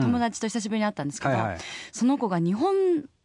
友達と久しぶりに会ったんですけど、はいはい。その子が日本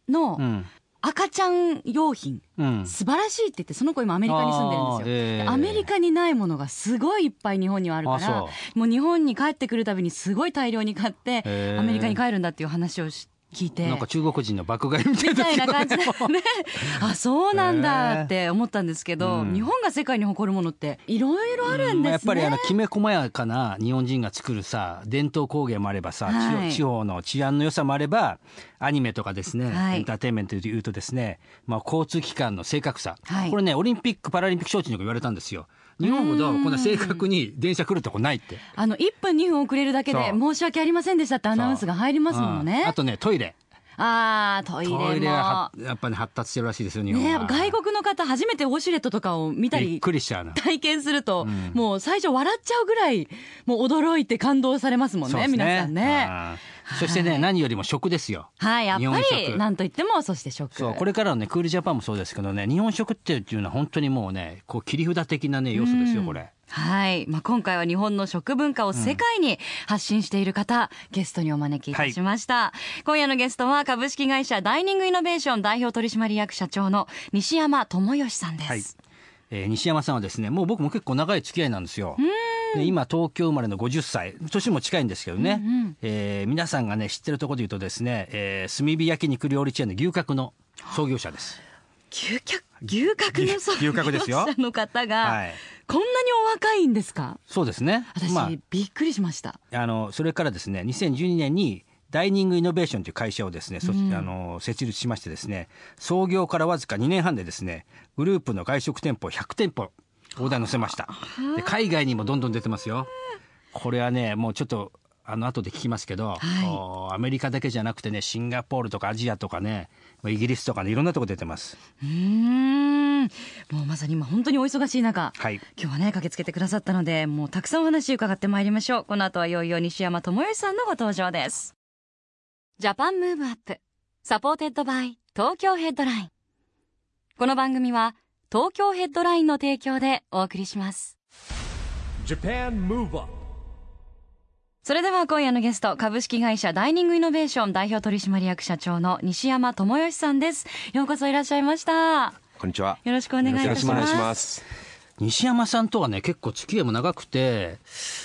のうん。赤ちゃん用品、うん。素晴らしいって言って、その子今アメリカに住んでるんですよ。えーでアメリカにないものがすごいいっぱい日本にはあるからもう日本に帰ってくるたびにすごい大量に買って、へー。アメリカに帰るんだっていう話をし聞いて。なんか中国人の爆買いみたいみたいな感じでね。あ、そうなんだって思ったんですけど、うん。日本が世界に誇るものっていろいろあるんですね。やっぱりあのきめ細やかな日本人が作るさ伝統工芸もあればさ、はい。地地方の治安の良さもあればアニメとかですね、はい。エンターテインメントでいうとですね、まあ、交通機関の正確さ、はい。これねオリンピック・パラリンピック招致の時言われたんですよ日本ほどこんな正確に電車来るとこないって。あの、1分2分遅れるだけで申し訳ありませんでしたってアナウンスが入りますものね。うん。あ。とねトイレ。あー、トイレも。トイレはやっぱり発達してるらしいですよ日本ねは、外国の方初めてウォシュレットとかを見たびっりくりしちゃうの。体験すると、もう最初笑っちゃうぐらいもう驚いて感動されますもんねそうです皆さんね。うんそしてね、何よりも食ですよはいやっぱりなんといってもそして食。そうこれからのねクールジャパンもそうですけどね日本食っていうのは本当にもうねこう切り札的なね要素ですよこれ。はい。まあ、今回は日本の食文化を世界に発信している方、ゲストにお招きいたしました。今夜のゲストは株式会社ダイニングイノベーション代表取締役社長の西山智義さんです。はいえー西山さんはですねもう僕も結構長い付き合いなんですよ。で今東京生まれの50歳。年も近いんですけどね、えー皆さんがね知ってるところで言うとですね、えー炭火焼肉料理チェーンの牛角の創業者です。牛角、牛角の創牛角ですよ。業者の方が、はい。こんなにお若いんですか？そうですね。私、まびっくりしました。あ、あのそれからですね2012年にダイニングイノベーションという会社をですね、そあの設立しましてですね創業からわずか2年半でですねグループの外食店舗100店舗オーダー載せましたで海外にもどんどん出てますよこれはねもうちょっとあの後で聞きますけど、おアメリカだけじゃなくてねシンガポールとかアジアとかねイギリスとかねいろんなとこ出てますうーん。もうまさに今本当にお忙しい中、はい今日はね、駆けつけてくださったので、もうたくさんお話伺ってまいりましょう。この後はいよいよ西山智義さんのご登場です。ジャパンムーブアップ、サポーテッドバイ東京ヘッドライン。この番組は東京ヘッドラインの提供でお送りします。JAPAN MOVE UP それでは今夜のゲスト、株式会社ダイニングイノベーション代表取締役社長の西山智義さんです。ようこそいらっしゃいました。こんにちは。よろしくお願いいたします。西山さんとはね結構付き合いも長くて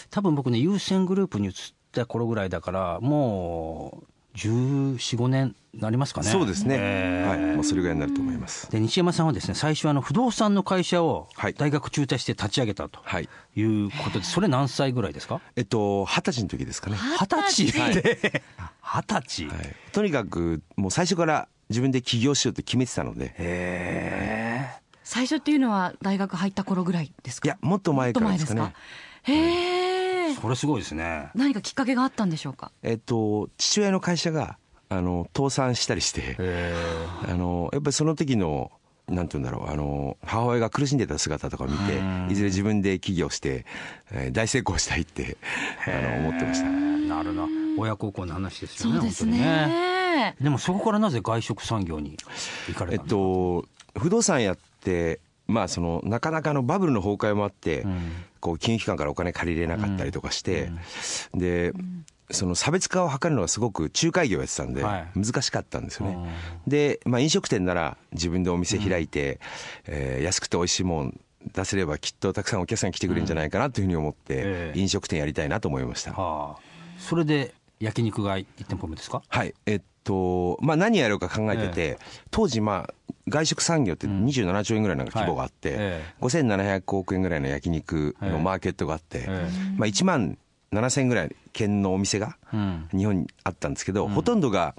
多分僕ね優先グループに移った頃ぐらいだからもう1415年なりますかね。そうですね。えー。はい。もうそれぐらいになると思います。で西山さんはですね最初あの不動産の会社をはい。大学中退して立ち上げたとはい。いうことでそれ何歳ぐらいですか？えっと、二十歳の時ですかね。二十歳。で二十歳。はい。とにかく、もう最初から自分で起業しようと決めてたので、へ最初っていうのは大学入った頃ぐらいですか？いや、もっと前からですかね。へええそれすごいですね。何かきっかけがあったんでしょうか？えっと、父親の会社が、あの、倒産したりして、へあの、やっぱりその時の、なんて言うんだろう、あの、母親が苦しんでた姿とかを見てうん、いずれ自分で起業して、えー大成功したいって、あの、思ってました。えなるな。親孝行の話ですよねそうです本当にね。でもそこからなぜ外食産業に行かれえったんですか、と、不動産やって、まあ、そのなかなかのバブルの崩壊もあって、んこう金融機関からお金借りれなかったりとかして、で、その差別化を図るのがすごく仲介業やってたんで、はい。難しかったんですよね。で、まあ、飲食店なら自分でお店開いて、えー安くて美味しいもん出せればきっとたくさんお客さん来てくれるんじゃないかなというふうに思って、ええ。飲食店やりたいなと思いました。はあ、それで焼肉が1店舗目ですか？はい。えっと、まあ何やろうか考えてて、当時まあ、外食産業って27兆円ぐらいの規模があって、はいええ5700億円ぐらいの焼肉のマーケットがあって、えまあ1万7000ぐらい県のお店がうん。日本にあったんですけど、ほとんどが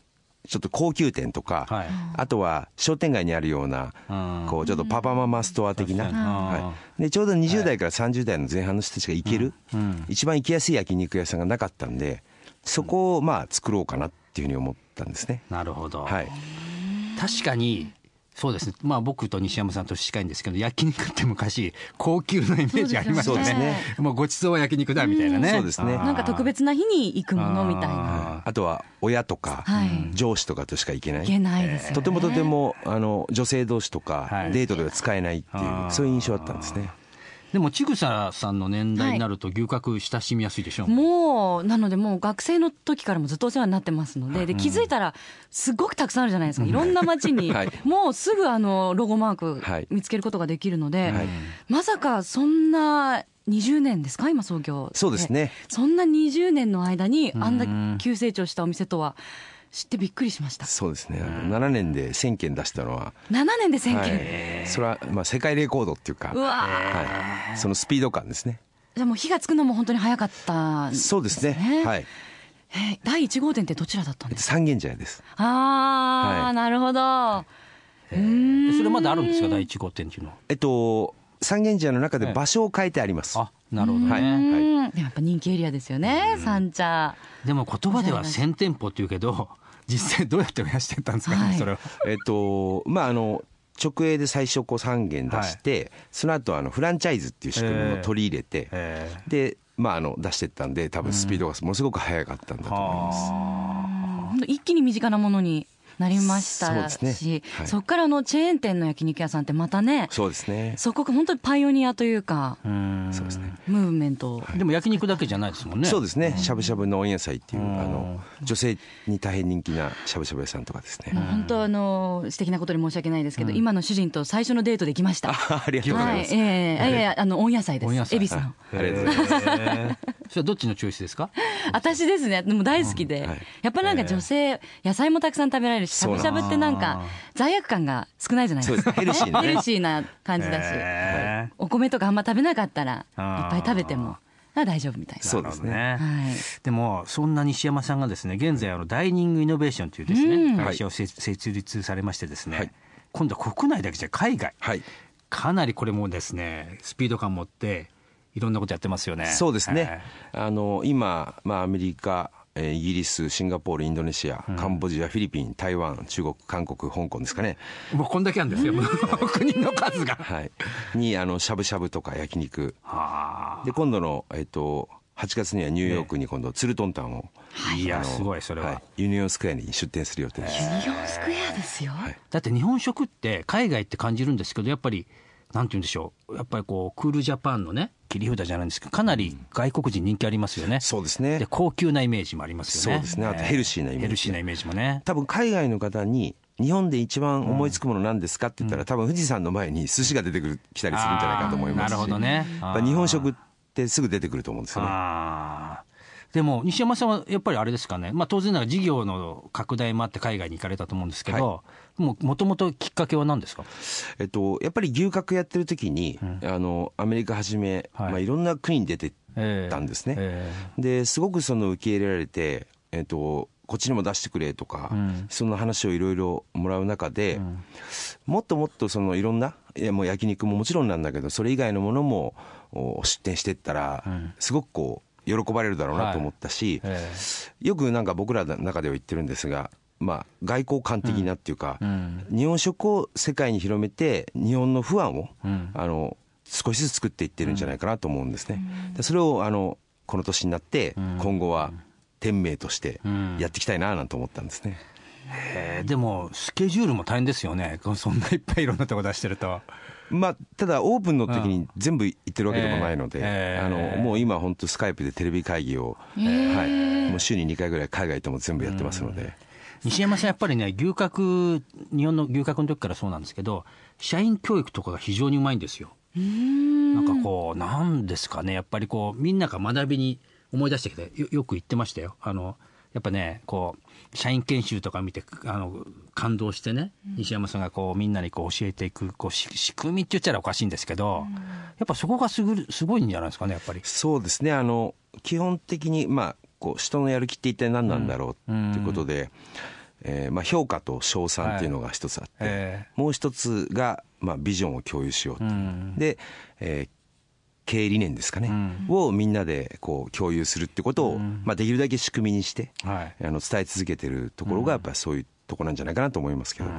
ちょっと高級店とか、はい。あとは商店街にあるような、うんこうちょっとパパママストア的な、はい、でちょうど20代から30代の前半の人たちが行ける、うん。一番行きやすい焼肉屋さんがなかったんでそこをまあ作ろうかなっていうふうに思ったんですね。なるほど、はい、確かにそうですね。まあ僕と西山さんと近いんですけど焼肉って昔高級なイメージありましたね。そうですね。もうごちそうは焼肉だみたいなね、そうですね。なんか特別な日に行くものみたいな。ああとは親とかはい。上司とかとしか行けない。いけないですよね。とてもとてもあの女性同士とかはい。デートでは使えないっていう、あー。そういう印象あったんですね。でもちぐささんの年代になると牛角親しみやすいでしょう、もうなのでもう学生の時からもずっとお世話になってますのでで気づいたらすごくたくさんあるじゃないですか。いろんな街に はい。もうすぐあのロゴマークはい見つけることができるのではい。まさかそんな20年ですか？今創業そうですね。そんな20年の間にあんうなん。急成長したお店とは知ってびっくりしました。そうですね、あの7年で1000件出したのは、7年で1000件、はい、それはまあ世界レコードっていうか、うわはい、そのスピード感ですね。じゃあもう火がつくのも本当に早かったんですね。そうですね。はい。えー第1号店ってどちらだったんですか？と三軒茶屋です。ああ、はい。なるほど。それまだあるんですか？第一号店っていうのは。えっと三軒茶屋の中で場所を変えてあります。あなるほどね、はい。うん。でもやっぱ人気エリアですよね。三茶。でも言葉では1000店舗っていうけど実際どうやって増やしてたんですか？ね、はい。それは。えっとまああの直営で最初こう3軒出して、その後あのフランチャイズっていう仕組みを取り入れて、えでまああの出していったんで多分スピードがものすごく速かったんだと思います。本当一気に身近なものになりましたそうですしねはい。そこからあのチェーン店の焼肉屋さんってまたねそうですね。そこが本当にパイオニアというかうん。そうですね。ムーブメント。でも焼肉だけじゃないですもんね。そうですね。しゃぶしゃぶの温野菜っていううん。あの女性に大変人気なしゃぶしゃぶ屋さんとかですね。本当あの素敵なことに申し訳ないですけど、今の主人と最初のデートできました。あ ありがとうございます。はい、ええいやい。やあの温野菜です。温野菜。恵比寿の。ありがとうございます。それはどっちのチョイスですか？私ですね、でも大好きで、うん。はい。やっぱなんか女性、野菜もたくさん食べられるし、しゃぶしゃぶってなんか罪悪感が少ないじゃないですか。ヘルシーなねヘルシーな感じだし、へお米とかあんま食べなかったら、いっぱい食べても、あ大丈夫みたいな。そうですね。はい。でもそんな西山さんがですね現在あのダイニングイノベーションというですね、うん会社をせ設立されましてですね、はい今度は国内だけじゃ海外はい。かなりこれもですねスピード感持っていろんなことやってますよねそうですね。あの今まあアメリカ。えーイギリス、シンガポール、インドネシア、カンボジア、フィリピン、台湾、中国、韓国、香港ですかね。もうこんだけあるんですよ国の数がはい。にあのしゃぶしゃぶとか焼肉。はで今度のえっと8月にはニューヨークに今度ツルトンタンを、あいやすごいそれは、はい、ユニオンスクエアに出店する予定です。ユニオンスクエアですよ。はいだって日本食って海外って感じるんですけどやっぱりなんて言うんでしょうやっぱりこうクールジャパンのね切り札じゃないんですけどかなり外国人人気ありますよね、そうですね。で高級なイメージもありますよね。そうですね。あとヘルシーなイメージ。ヘルシーなイメージもね。多分海外の方に日本で一番思いつくものなんですかって言ったら、多分富士山の前に寿司が出てくる来たりするんじゃないかと思いますし。なるほどね。日本食ってすぐ出てくると思うんですよね。でも西山さんはやっぱりあれですかね、まあ、当然ながら事業の拡大もあって海外に行かれたと思うんですけど、もともときっかけは何ですか？えっと、やっぱり牛角やってる時に、あのアメリカはじめ、はい。いまあ、いろんな国に出てたんですね。えですごくその受け入れられて、えっと、こっちにも出してくれとか、うん。そんな話をいろいろもらう中で、もっともっとそのいろんないやもう焼肉ももちろんなんだけどそれ以外のものもお出店していったら、ん。すごくこう喜ばれるだろうなと思ったし、え。よくなんか僕らの中では言ってるんですが、まあ、外交官的なっていうか、うん。日本食を世界に広めて日本の不安を、うん。あの少しずつ作っていってるんじゃないかなと思うんですね。でそれをあのこの年になって今後は天命としてやっていきたいななんて思ったんですね。えーでもスケジュールも大変ですよね。そんないっぱいいろんなとこ出してると。まあ、ただオープンの時に全部行ってるわけでもないので、えーえーあのもう今本当スカイプでテレビ会議を、はい、もう週に2回ぐらい海外とも全部やってますので、西山さんやっぱりね牛角日本の牛角の時からそうなんですけど社員教育とかが非常にうまいんですよ。なんかこうなんですかねやっぱりこうみんなが学びに思い出してきてよよく言ってましたよ。あのやっぱねこう社員研修とか見てあの感動してね、西山さんがこうみんなにこう教えていくこうし仕組みって言っちゃらおかしいんですけど、やっぱそこがすぐるすごいんじゃないですかねやっぱり。そうですね。あの基本的に、まあ、こう人のやる気って一体何なんだろうっていうことで、えーまあ、評価と称賛っていうのが一つあって、えもう一つが、まあ、ビジョンを共有しようっていう、うん。で、えー経営理念ですかね、をみんなでこう共有するってことを、まあ、できるだけ仕組みにして、はい。あの伝え続けてるところがやっぱりそういうところなんじゃないかなと思いますけど、や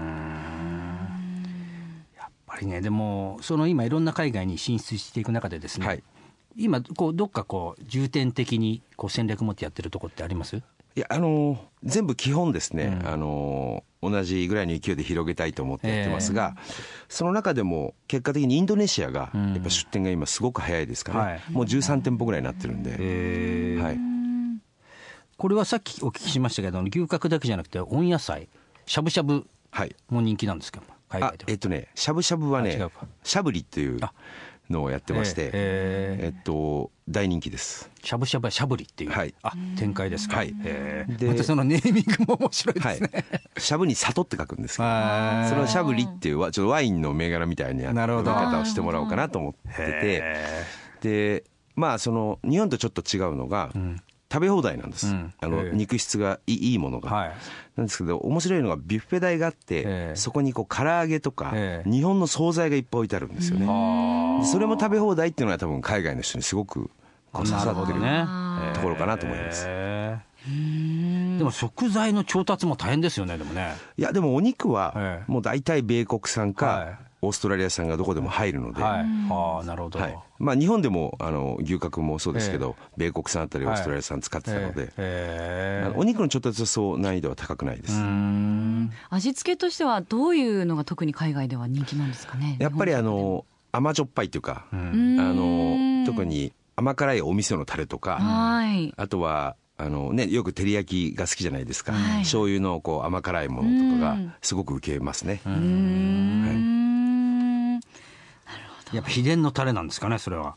っぱりねでもその今いろんな海外に進出していく中でですね、はい今こうどっかこう重点的にこう戦略持ってやってるとこってあります？いやあのー全部基本ですね、あのー同じぐらいの勢いで広げたいと思ってやってますが、その中でも結果的にインドネシアがやっぱ出店が今すごく早いですから、ね。はい。もう13店舗ぐらいになってるんで、えーはい、これはさっきお聞きしましたけど牛角だけじゃなくて温野菜しゃぶしゃぶはい、も人気なんですか？海あ外ではえっとねしゃぶしゃぶはねしゃぶりっていうあのをやってまして、えっと大人気です。しゃぶしゃぶはしゃぶりっていう、はい。あ展開ですか、はい。えー。でまたそのネーミングも面白いではい。すね、、しゃぶに里って書くんですけど はそれをしゃぶりっていうわちょっとワインの銘柄みたいな呼び方をしてもらおうかなと思ってて。でまあその日本とちょっと違うのが、食べ放題なんです、うん。あのええ。肉質がいいいいものが、はい。なんですけど面白いのがビュッフェ台があって、ええ。そこにこう唐揚げとか、ええ。日本の惣菜がいっぱい置いてあるんですよね、それも食べ放題っていうのが多分海外の人にすごくこう刺さってるねところかなと思います、えー。でも食材の調達も大変ですよねでもね。いやでもお肉はええ。もう大体米国産か、はいオーストラリア産がどこでも入るので、はい。ああなるほど、はい。まあ、日本でもあの牛角もそうですけど、米国産あったりオーストラリア産使ってたので、えー。あのお肉の調達はそう難易度は高くないです、味付けとしてはどういうのが特に海外では人気なんですかね？やっぱりあの甘じょっぱいっていうか、あの特に甘辛いお味噌のタレとか、はい。あとはあのね、よく照り焼きが好きじゃないですか、はい。醤油のこう甘辛いものとかがすごく受けますね、はいやっぱ秘伝のタレなんですかねそれは。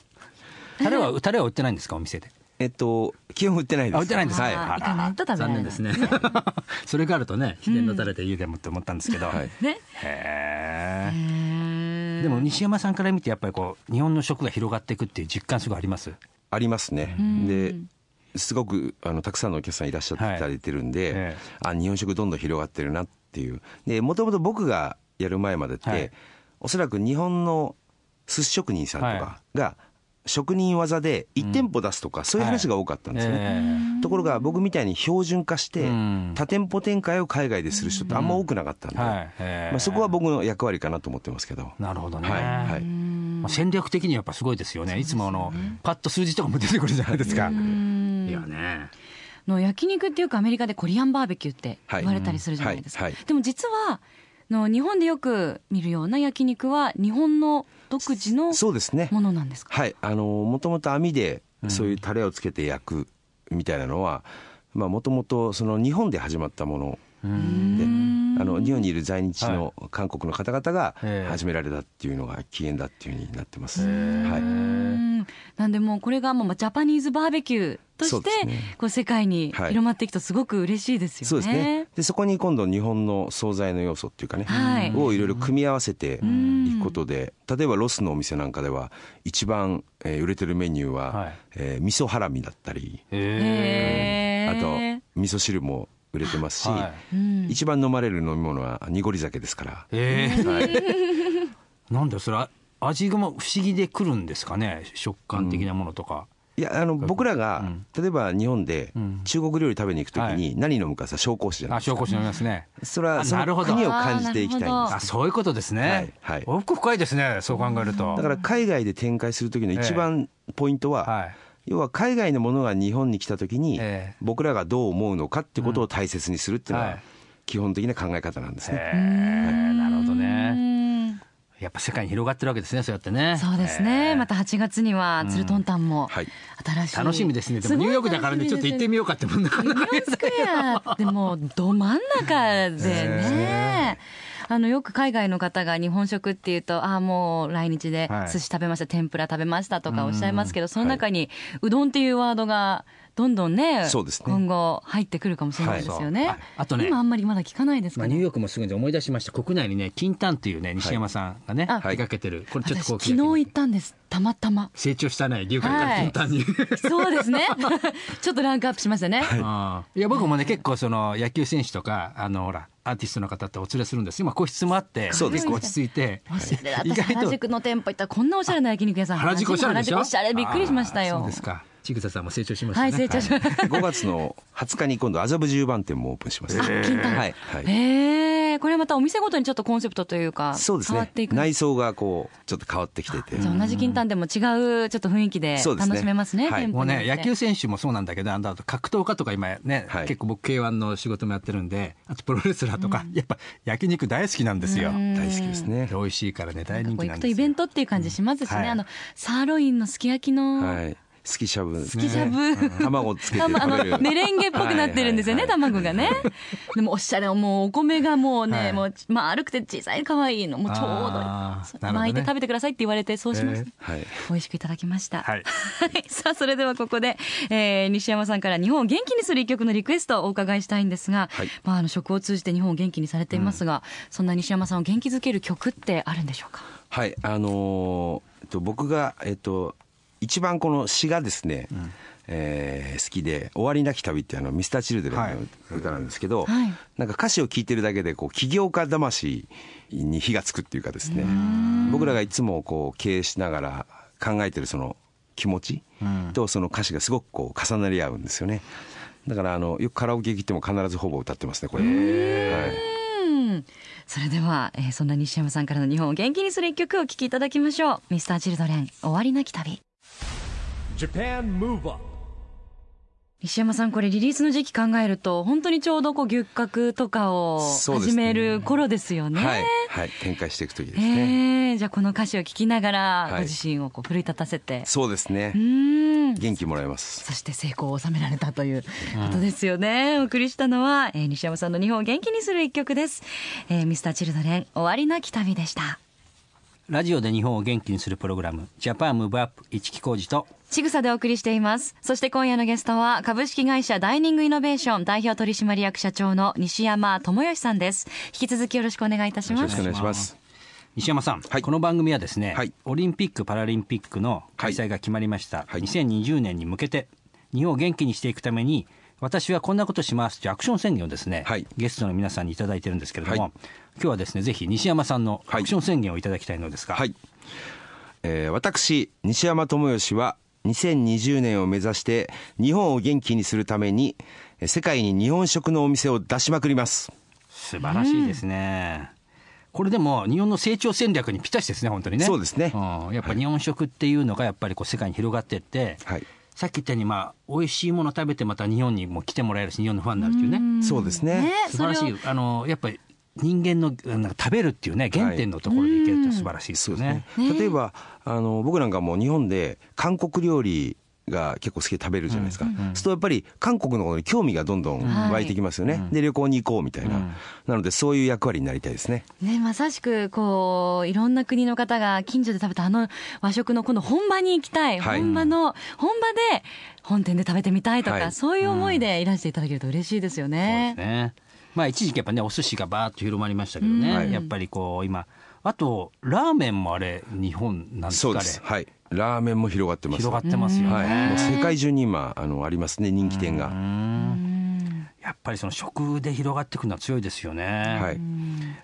タレはタレは売ってないんですかお店で？えっと基本売ってないです。あ売ってないんですか？はい行かない。と食べられない残念ですね。それがあるとね秘伝のタレで言うでもって思ったんですけど、はい。ね。へえでも西山さんから見てやっぱりこう日本の食が広がっていくっていう実感すごいあります？ありますね。ですごくあのたくさんのお客さんいらっしゃっていただいてるんで、あ日本食どんどん広がってるなっていう。でもともと僕がやる前までって、はい。おそらく日本の寿司職人さんとかが職人技で1店舗出すとか、そういう話が多かったんですよね、えところが僕みたいに標準化してうん。多店舗展開を海外でする人ってあんま多くなかったんで、はい。ええ。まあ、そこは僕の役割かなと思ってますけど。なるほどね、はい。はい。まあ、戦略的にはやっぱすごいですよね。いつもあのパッと数字とかも出てくるじゃないですか。いやね。の焼肉ってよくアメリカでコリアンバーベキューって言われたりするじゃないですか、はい。はい。でも実はの日本でよく見るような焼肉は日本の独自のものなんですか？はい。あのもともと網でそういうタレをつけて焼くみたいなのはもともとその日本で始まったものであの日本にいる在日の韓国の方々がええ。始められたっていうのが起源だっていうふうになってます、はい、うんなんでもうこれがもうジャパニーズバーベキューとしてこう世界にはい。広まっていくとすごく嬉しいですよね。そうですね。でそこに今度日本の惣菜の要素っていうかね、はい。をいろいろ組み合わせていくことで例えばロスのお店なんかでは一番、えー売れてるメニューは、はい。えー味噌ハラミだったりあと味噌汁も売れてますし、は一番飲まれる飲み物は濁り酒ですから、ええはい、なんでそれあ味がも不思議でくるんですかね食感的なものとか、いやあの僕らが、うん。例えば日本でん。中国料理食べに行くときに何飲むかさ紹興酒じゃないですか。あ紹興酒飲みますね。それはあそのなるほど。国を感じていきたいんですあそういうことですね、はいはい。奥深いですねそう考えると。だから海外で展開する時の一番ポイントは、はい要は海外のものが日本に来た時にええ。僕らがどう思うのかってことを大切にするっていうのは基本的な考え方なんですへね。えなるほどうね。んやっぱ世界に広がってるわけですねそうやってね。そうですね、また8月にはツルトンタンもはい。新しい、楽しみですね。でもニューヨークだからねちょっと行ってみようかってもんなかなかユニオンスクエアってもうど真ん中でね。あのよく海外の方が日本食っていうとああもう来日ではい。寿司食べました、天ぷら食べましたとかおっしゃいますけど、その中にうどんっていうワードがどんどんねそうですね。今後入ってくるかもしれないですよね。はい。ああとね。今あんまりまだ聞かないですまあ、かね。ニューヨークもすぐに思い出しました。国内にね金丹っていうね西山さんがね、あ手掛けてる。これちょっと私こう昨日行ったんです。たまたま。成長したね龍角から金丹に、そうですね。ちょっとランクアップしましたね。ああいや僕もね結構その野球選手とかあのほらアーティストの方ってお連れするんです。今個室もあってそうです。結構落ち着いて。意外と私原宿の店舗行ったらこんなおしゃれな焼肉屋さん原宿おしゃれでしょ？原宿おしゃれびっくりしましたよ。そうですか。ちぐささんも成長しましたね。はい成長しました。5月の20日に今度麻布十番店もオープンします。あ金丹はいはい。へえこれはまたお店ごとにちょっとコンセプトというかそうですね。変わってい。く。内装がこうちょっと変わってきてて。じゃあ同じ金丹でも違うちょっと雰囲気で楽しめますねはい。もうね野球選手もそうなんだけどあのあと格闘家とか今ね、はい。結構僕 K1 の仕事もやってるんであとプロレスラーとか、やっぱ焼肉大好きなんですよ、大好きですね。美味しいからね大人気なんですよ。くとイベントっていう感じしますしね、はい。あのサーロインのすき焼きのはい。好きしゃぶ。すきしゃぶ、卵つけて食あのべる。メレンゲっぽくなってるんですよね、卵がね。でもおしゃれ、もうお米がもうね、はいもう丸くて小さい可愛いの、もうちょうど巻いて食べてくださいって言われて、そうしました。えはい。美味しくいただきました。はい さあ、それではここで、えー西山さんから日本を元気にする一曲のリクエストをお伺いしたいんですが、はいまあ、あの食を通じて日本を元気にされていますが、そんな西山さんを元気づける曲ってあるんでしょうか？はい。あのと僕がえっと一番この詩がですね。えー好きで「終わりなき旅」ってあのミスターチルドレンの歌なんですけど、はい。なんか歌詞を聴いてるだけでこう起業家魂に火がつくっていうかですね僕らがいつもこう経営しながら考えてるその気持ちとその歌詞がすごくこう重なり合うんですよね。だからあのよくカラオケ行っても必ずほぼ歌ってますねこれ、はい、うんそれでは、えーそんな西山さんからの日本を元気にする一曲をお聴きいただきましょう。ミスターチルドレン、終わりなき旅。Japan Move Up 西山さん、これリリースの時期考えると、本当にちょうどこう、牛角とかを始める頃ですよね。はい、はい、展開していく時ですね、えーじゃあこの歌詞を聞きながら、はいご自身をこう奮い立たせて。そうですねうーん。元気もらえますそして成功を収められたということですよね。お送りしたのは、えー西山さんの日本を元気にする一曲です。えーミスターチルドレン、終わりなき旅でした。ラジオで日本を元気にするプログラムジャパンムーブアップ一木工事とちぐさでお送りしています。そして今夜のゲストは株式会社ダイニングイノベーション代表取締役社長の西山智義さんです。引き続きよろしくお願いいたします。よろしくお。願いします。西山さん、はい。この番組はですね、はい。オリンピック・パラリンピックの開催が決まりました、はい。2020年に向けて日本を元気にしていくために私はこんなことします。というアクション宣言をですね、はい。ゲストの皆さんにいただいてるんですけれども、はい。今日はですねぜひ西山さんのアクション宣言をいただきたいのですが、はい、えー私西山智義は2020年を目指して日本を元気にするためにえー世界に日本食のお店を出しまくります。素晴らしいですね、これでも日本の成長戦略にぴったしですね本当にね。そうですね。うん、やっぱ日本食っていうのがやっぱりこう世界に広がっていって、はいさっき言ったようにまあ美味しいもの食べてまた日本にも来てもらえるし日本のファンになるっていうね。そうですね。素晴らしい。あのやっぱり人間のあの食べるっていうね原点のところでいけるって素晴らしいですよね。例えばあの僕なんかもう日本で韓国料理が結構好きで食べるじゃないですか、そうするとやっぱり韓国のことに興味がどんどん湧いてきますよね、で旅行に行こうみたいな、なのでそういう役割になりたいですね。ね、まさしく、こう、いろんな国の方が近所で食べたあの和食の今度本場に行きたい。はい。本場の、本場で本店で食べてみたいとか、はい。そういう思いでいらしていただけると嬉しいですよね。ね。まあ一時期やっぱねお寿司がバーッと広まりましたけどね、はい。やっぱりこう今あとラーメンもあれ日本なんですそうかねです。はいラーメンも広がってます。広がってますよね、はい、もう世界中に今あのありますね人気店が、やっぱりその食で広がっていくのは強いですよね。はい。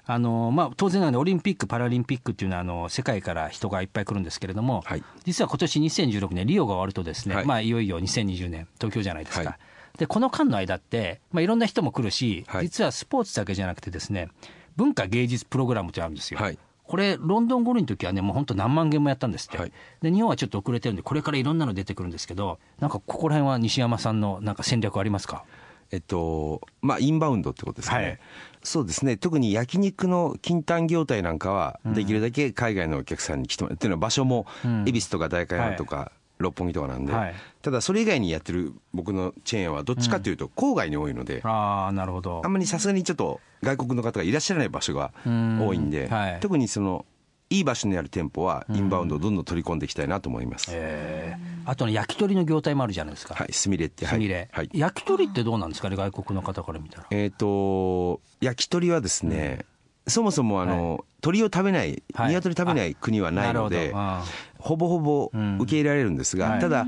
あのまあ、当然ながらオリンピック・パラリンピックっていうのはあの世界から人がいっぱい来るんですけれども、はい。実は今年2016年リオが終わるとですね、はい。いまあ、いよいよ2020年東京じゃないですか、はい。でこの間の間って、まあ、いろんな人も来るし、はい。実はスポーツだけじゃなくてですね文化芸術プログラムってあるんですよ。はいこれロンドン五輪の時はねもう本当何万件もやったんですって、はい。で日本はちょっと遅れてるんでこれからいろんなの出てくるんですけどなんかここら辺は西山さんのなんか戦略ありますか？えっとまあインバウンドってことですかね、はい。そうですね。特に焼肉の金丹業態なんかはできるだけ海外のお客さんに来てもらう。っていうのは場所もん。恵比寿とか代官山とか六本木とかなんで、はい。ただそれ以外にやってる僕のチェーンはどっちかというと郊外に多いので、ああなるほど。あんまりさすがにちょっと外国の方がいらっしゃらない場所が多いんで、うん。はい。特にそのいい場所にある店舗はインバウンドをどんどん取り込んでいきたいなと思います、えー。あとね焼き鳥の業態もあるじゃないですか、はいすみれってはい。すみれ、はい。焼き鳥ってどうなんですかね外国の方から見たら。えっ、と焼き鳥はですね、そもそもあの、鳥を食べない、はい。鶏食べない国はないので、あなるほぼほぼうん。受け入れられるんですが、はい。ただ、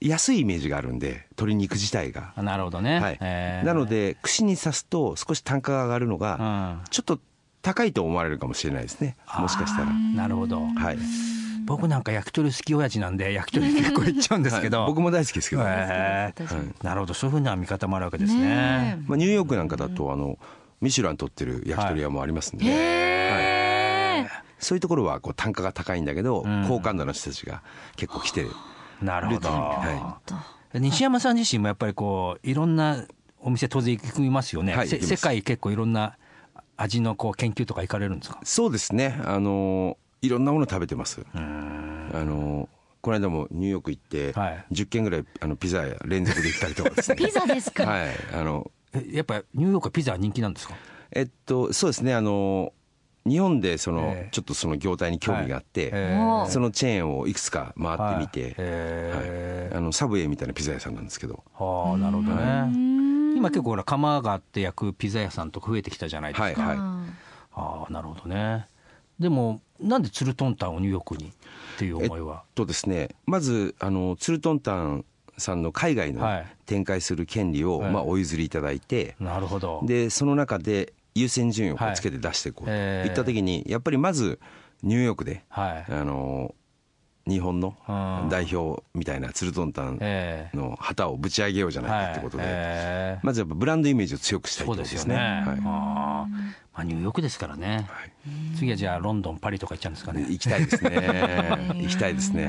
安いイメージがあるんで鶏肉自体が、あなるほどね、はい。えー。なので串に刺すと少し単価が上がるのうがん。ちょっと高いと思われるかもしれないですね。もしかしたら。なるほど。はい、僕なんか焼き鳥好き親父なんで焼き鳥結構いっちゃうんですけど、は い僕も大好きですけど、へー。なるほど。そういうふうな見方もあるわけですね。ねまあ、ニューヨークなんかだとあのミシュラン取ってる焼き鳥屋もありますんで、へーそういうところはこう単価が高いんだけど、ん。好感度の人たちが結構来てる。なるほど、は西山さん自身もやっぱりこういろんなお店当然行きますよね、せはい世界結構いろんな味のこう研究とか行かれるんですか？そうですね。あのいろんなもの食べてます。あのこの間もニューヨーク行って、はい。10軒ぐらいあのピザ屋連続で行ったりとかですね。ピザですか、はい。あのえやっぱニューヨークはピザは人気なんですか？えっとそうですね。あの日本でその、ええ。ちょっとその業態に興味があって、えーそのチェーンをいくつか回ってみて、はい。えはい。あのサブウェイみたいなピザ屋さんなんですけど。はあなるほどね。今結構ほら釜があって焼くピザ屋さんとか増えてきたじゃないですか、はいはい。ああなるほどね。でもなんでツルトンタンをニューヨークにっていう思いは、とですねまずあのツルトンタンさんの海外のはい。展開する権利を、はい。まあ、お譲りいただいて、なるほど。でその中で優先順位をつけて出していこうとえーいった時にやっぱりまずニューヨークで、はいあの日本のうん代表みたいなツルトンタンええの旗をぶち上げようじゃないかってことで、ええまずやっぱブランドイメージを強くしたいそうとですよね。ころですね。あはいーまあニューヨークですからね。次はじゃあロンドンパリとか行っちゃうんですかね。行きたいですね。行きたいですね。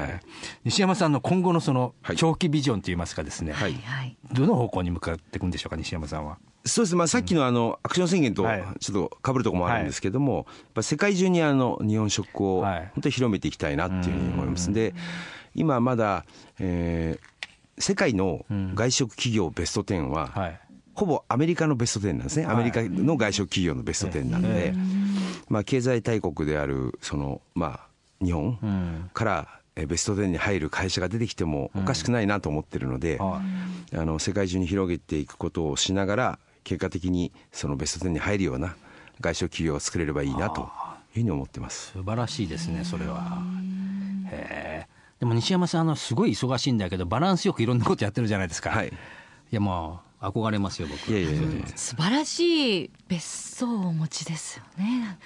はい。西山さんの今後のそのはい。長期ビジョンといいますかですね。はい。はい。どの方向に向かっていくんでしょうか西山さんは？そうですね、まあ、さっきのあのアクション宣言とはい。ちょっと被るところもあるんですけども、やっぱ世界中にあの日本食をはい。本当に広めていきたいなっていうふうに思います。で、今まだ、えー世界の外食企業ベスト10は、はい。ほぼアメリカのベスト10なんですね、アメリカの外食企業のベスト10なんで、まあ、経済大国であるその、まあ、日本うん。からえーベスト10に入る会社が出てきてもおかしくないなと思ってるので、はあの世界中に広げていくことをしながら結果的にそのベスト10に入るような外食企業を作れればいいなというふうに思ってます。素晴らしいですねそれは。へえ。でも西山さんあのすごい忙しいんだけどバランスよくいろんなことやってるじゃないですか。はいいやもう憧れますよ僕。いやいやいや素晴らしい別荘をお持ちですよね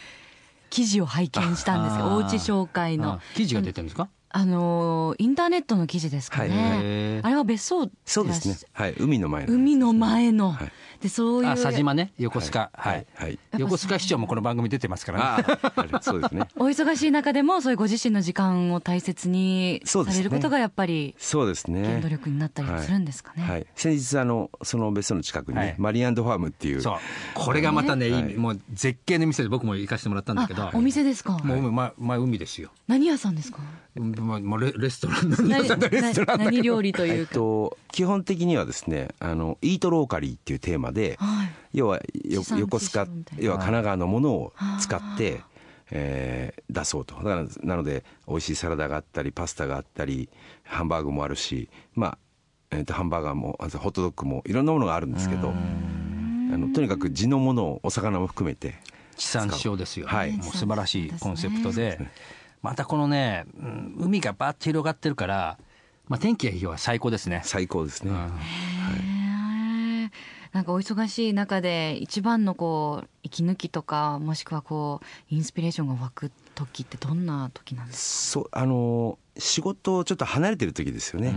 記事を拝見したんですよあーおうち紹介のあ記事が出てるんですか？あのインターネットの記事ですかね、あれは別荘そうですね。はい、海の前の。海の前の、はい。でそういう。あ佐島ね。横須賀。はい。はい。横須賀市長もこの番組出てますからね。そうですね。お忙しい中でもそういうご自身の時間を大切にそうですね。されることがやっぱりそうですね。原動力になったりするんですかね。はい、先日あのその別荘の近くにね、はい。マリアンドファームっていう。そう。これがまたね、もう絶景の店で僕も行かせてもらったんだけど。あお店ですか、もう、ままあ、海ですよ、何屋さんですか？まあ、もうレレストランなん何だ レストランだけど。何料理というか、えっと、基本的にはですねあのイートローカリーっていうテーマではい。要はよ横須賀要は神奈川のものを使って、えー出そうと。だからなので美味しいサラダがあったりパスタがあったりハンバーグもあるしまあ、えー、とハンバーガーもあとホットドッグもいろんなものがあるんですけどあのとにかく地のものをお魚も含めて地産地消ですよ、はい。もう素晴らしいコンセプトでまたこのね、うん海がバーッと広がってるから、まあ、天気がいい日は最高ですね、最高ですね。へー。なんかお忙しい中で一番のこう息抜きとかもしくはこうインスピレーションが湧く時ってどんな時なんですそうあの仕事をちょっと離れてる時ですよね。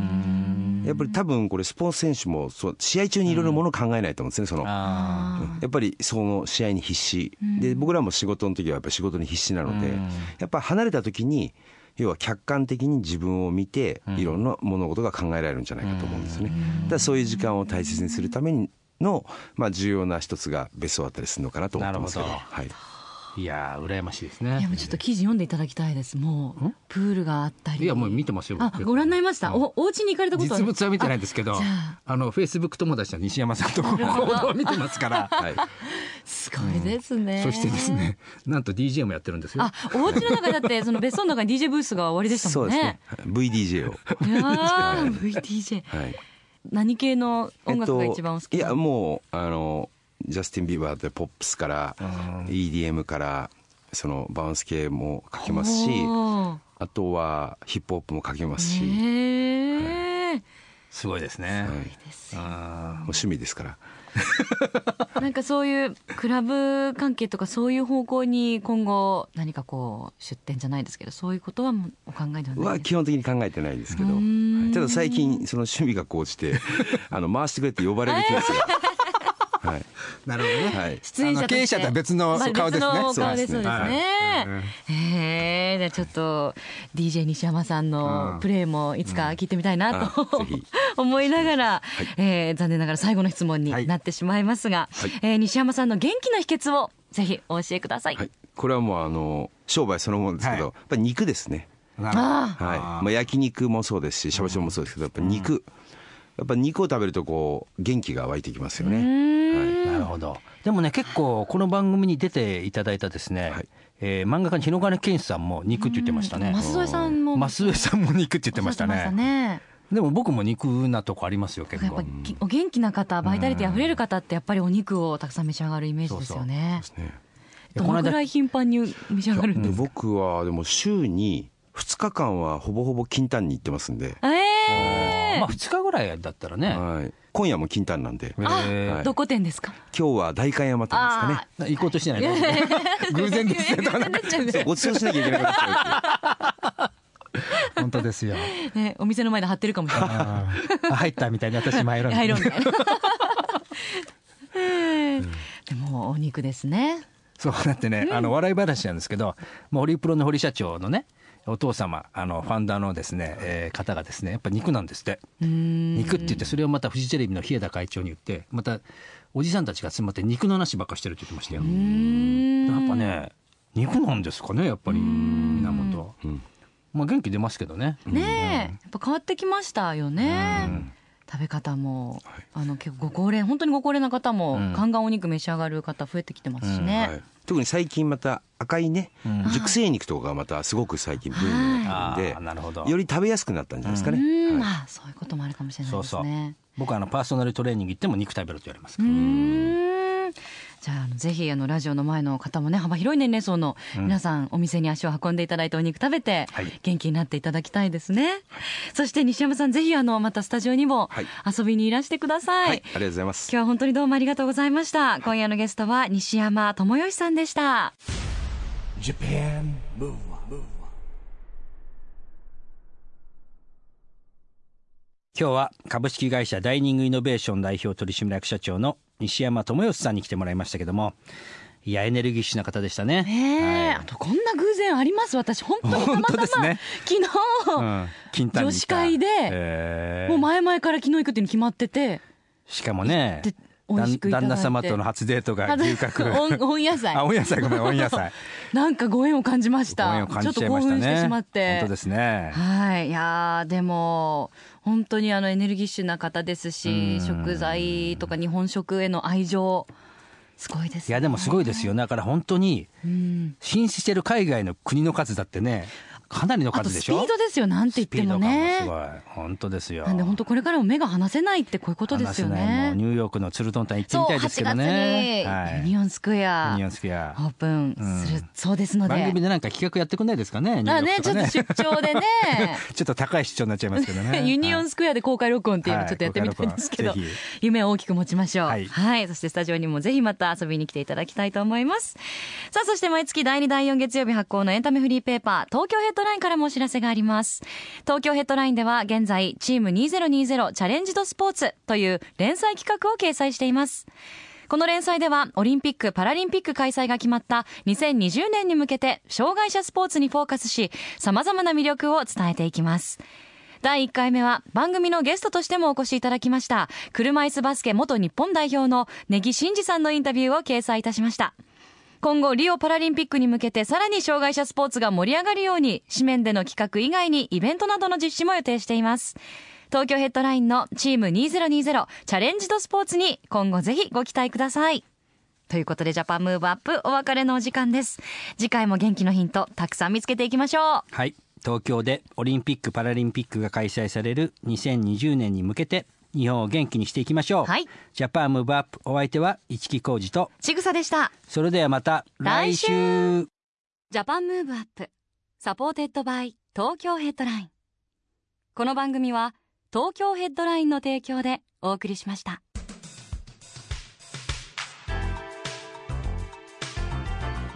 やっぱり多分これスポーツ選手もそう試合中にいろいろものを考えないと思うんですね。そのやっぱりその試合に必死で僕らも仕事の時はやっぱり仕事に必死なのでうんやっぱ離れた時に要は客観的に自分を見ていろんな物事が考えられるんじゃないかと思うんですね。だからそういう時間を大切にするためにのまあ重要な一つが別荘だったりするのかなと思ってますけど。なるほはい。いやー羨ましいですいやねもうちょっと記事読んでいただきたいです。もうプールがあったり。いやもう見てますよ。あご覧になりましたおお家に行かれたことは実物は見てないんですけどあのフェイスブック友達の西山さんと行動を見てますから。はい。すごいですね、そしてですねなんと DJ もやってるんですよ。あお家の中だってその別荘の中に DJ ブースが終わりでしたもんね。そうですね。VDJ を。いやー VDJ はい。何系の音楽が一番お好きいやもうあのジャスティン・ビーバーでポップスから EDM からそのバウンス系もかけますしあとはヒップホップもかけますし、へすごいですね。はい、もうですよ。あ趣味ですから。なんかそういうクラブ関係とかそういう方向に今後何かこう出店じゃないですけどそういうことはもうお考えではないはです基本的に考えてないですけど。ただ最近その趣味が高じてあの回してくれって呼ばれるケースが はい。ー なるほどね。はい。出演者経営者とは別のまあ顔ですね。別の顔ですそうそうでねですすね。はい。へえ、じゃあちょっと DJ 西山さんうん。のプレーもいつか聞いてみたいなと、あぜひ。思いながら、えー残念ながら最後の質問になってしまいますが、はい。えー西山さんの元気な秘訣をぜひお教えください。はい、これはもうあの商売そのものですけど、はい。やっぱり肉ですね、はい。まあ、焼肉もそうですししゃぶしゃぶもそうですけどやっぱ肉、やっぱ肉を食べるとこう元気が湧いてきますよね、はい、なるほど。でもね、結構この番組に出ていただいたですね、はいえー漫画家の日野金健さんも肉って言ってましたね。増添さんも増上さんも肉って言ってましたね。ねでも僕も肉なとこありますよ、結構やっぱ。きお元気な方、バイタリティ溢れる方ってやっぱりお肉をたくさん召し上がるイメージですよね。ねどのくらい頻繁に召し上がるんでですか？僕はでも週に2日間はほぼほぼ金丹に行ってますんで、ええまあ2日ぐらいだったらね。はい、今夜も金丹なんで。あ、えー。はいどこ店ですか？今日は代官山店ですかね。行こうとしてない偶然ですね。とかなんかそう。ご馳走しなきゃいけなかった本当ですよ。ね、お店の前で貼ってるかもしれない。入ったみたいに私も入ろうみたい。な入ろうみたいでもお肉ですね。そうだってね、あの笑い話なんですけど、まあ、ホリプロの堀社長のねお父様あのファンダーのですね、えー方がですねやっぱ肉なんですって。肉って言ってそれをまたフジテレビの日枝会長に言ってまたおじさんたちが集まって肉の話ばっかしてるって言ってましたよ。やっぱね肉なんですかねやっぱり源うん。まあ元気出ますけどね。ねえ、やっぱ変わってきましたよね。食べ方も、あの結構ご高齢本当にご高齢な方も、うん。ガンガンお肉召し上がる方増えてきてますしね。はい、特に最近また赤いね、うん。熟成肉とかがまたすごく最近ブームになあってるんで、あなるほど。より食べやすくなったんじゃないですかうね。ん、はい。あそういうこともあるかもしれないそうそう。ですね。僕はあのパーソナルトレーニング行っても肉食べろって言われますかうらーんじゃあぜひあのラジオの前の方もね幅広い年齢層の皆さん、お店に足を運んでいただいてお肉食べてはい。元気になっていただきたいですね、そして西山さんぜひあのまたスタジオにもはい。遊びにいらしてください、はい、ありがとうございます。今日。は本当にどうもありがとうございました。今夜のゲストは西山智義さんでした。Japan Move 今日は株式会社ダイニングイノベーション代表取締役社長の西山智義さんに来てもらいましたけどもいやエネルギッシュな方でしたね。ねえ、はい。あとこんな偶然あります私。本当にたまたま、ね。昨日、うん、女子会でへー。もう前々から昨日行くっていうの決まってて。しかもね旦那様との初デートが牛角温温野菜。あ温野菜ごめん温野菜。なんかご縁を感じました。ご縁を感じちょっと興奮してしまって。本当ですね。はい、いやーでも本当にあのエネルギッシュな方ですし、うん食材とか日本食への愛情すごいです、ね。いやでもすごいですよだから本当にうん。進出してる海外の国の数だってねかなりの数でしょ？スピードですよなんて言ってもね。すごい。本当ですよ。なんで本当これからも目が離せないってこういうことですよ話せないもうね。ニューヨークのツルトンタン行ってみたいですけど8月ねに。はい。ユニオンスクエユアニオンスクエア。オープン。する、うんそうですので。番組でなんか企画やってくんないですかねニューヨークとかちょっと出張でね。ちょっと高い出張になっちゃいますけどね。ユニオンススクエアで公開録音っていうのはいちょっとやってみたいんですけど、公開録音ぜ夢を大きく持ちましょう、ははい。いそしてスタジオにもぜひまた遊びに来ていただきたいと思います。さあそして毎月第2第4月曜日発行のエンタメフリーペーパー東京ヘッドラインからもお知らせがあります。東京ヘッドラインでは現在チーム2020チャレンジドスポーツという連載企画を掲載しています。この連載ではオリンピック・パラリンピック開催が決まった2020年に向けて障害者スポーツにフォーカスし様々な魅力を伝えていきます。第1回目は番組のゲストとしてもお越しいただきました車椅子バスケ元日本代表の根木真嗣さんのインタビューを掲載いたしました。今後リオパラリンピックに向けてさらに障害者スポーツが盛り上がるように紙面での企画以外にイベントなどの実施も予定しています。東京ヘッドラインのチーム2020チャレンジドスポーツに今後ぜひご期待ください。ということでジャパンムーブアップお別れのお時間です。次回も元気のヒントたくさん見つけていきましょう。はい。東京でオリンピック・パラリンピックが開催される2020年に向けて日本を元気にしていきましょう、はい。 JAPAN MOVE UP お相手は市木浩二と。ちぐさでした。それではまた来来週週。ジャパンムーブアップサポーテッドバイ東京ヘッドライン。この番組は東京ヘッドラインの提供でお送りしました。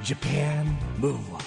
Japan Move Up